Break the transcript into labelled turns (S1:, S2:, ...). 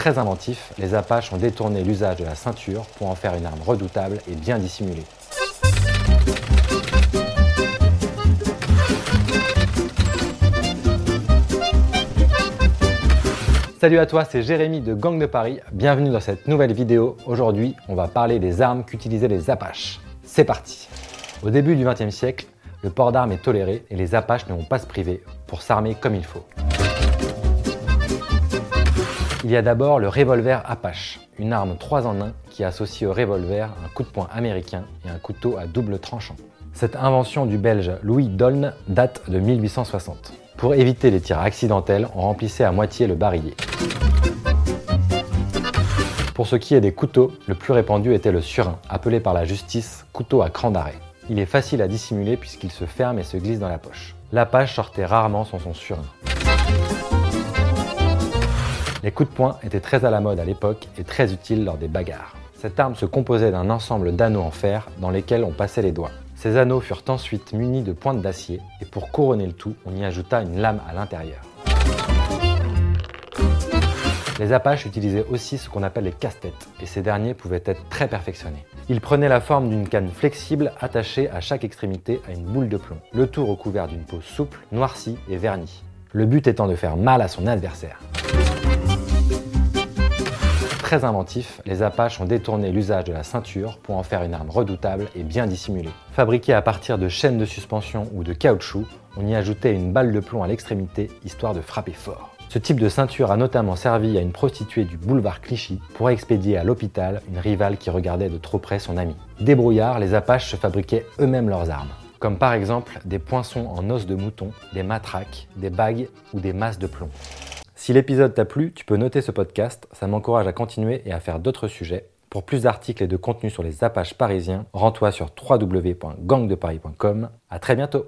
S1: Très inventifs, les Apaches ont détourné l'usage de la ceinture pour en faire une arme redoutable et bien dissimulée. Salut à toi, c'est Jérémy de Gang de Paris. Bienvenue dans cette nouvelle vidéo. Aujourd'hui, on va parler des armes qu'utilisaient les Apaches. C'est parti Au début du XXe siècle, le port d'armes est toléré et les Apaches ne vont pas se priver pour s'armer comme il faut. Il y a d'abord le revolver Apache, une arme 3 en 1 qui associe au revolver un coup de poing américain et un couteau à double tranchant. Cette invention du belge Louis Dolne date de 1860. Pour éviter les tirs accidentels, on remplissait à moitié le barillet. Pour ce qui est des couteaux, le plus répandu était le surin, appelé par la justice couteau à cran d'arrêt. Il est facile à dissimuler puisqu'il se ferme et se glisse dans la poche. L'Apache sortait rarement sans son surin. Les coups de poing étaient très à la mode à l'époque et très utiles lors des bagarres. Cette arme se composait d'un ensemble d'anneaux en fer dans lesquels on passait les doigts. Ces anneaux furent ensuite munis de pointes d'acier et pour couronner le tout, on y ajouta une lame à l'intérieur. Les Apaches utilisaient aussi ce qu'on appelle les casse-têtes, et ces derniers pouvaient être très perfectionnés. Ils prenaient la forme d'une canne flexible attachée à chaque extrémité à une boule de plomb, le tout recouvert d'une peau souple, noircie et vernie. Le but étant de faire mal à son adversaire. Très inventifs, les Apaches ont détourné l'usage de la ceinture pour en faire une arme redoutable et bien dissimulée. Fabriquée à partir de chaînes de suspension ou de caoutchouc, on y ajoutait une balle de plomb à l'extrémité histoire de frapper fort. Ce type de ceinture a notamment servi à une prostituée du boulevard Clichy pour expédier à l'hôpital une rivale qui regardait de trop près son ami. Débrouillards, les Apaches se fabriquaient eux-mêmes leurs armes, comme par exemple des poinçons en os de mouton, des matraques, des bagues ou des masses de plomb. Si l'épisode t'a plu, tu peux noter ce podcast, ça m'encourage à continuer et à faire d'autres sujets. Pour plus d'articles et de contenus sur les Apaches parisiens, rends-toi sur www.gangdeparis.com. À très bientôt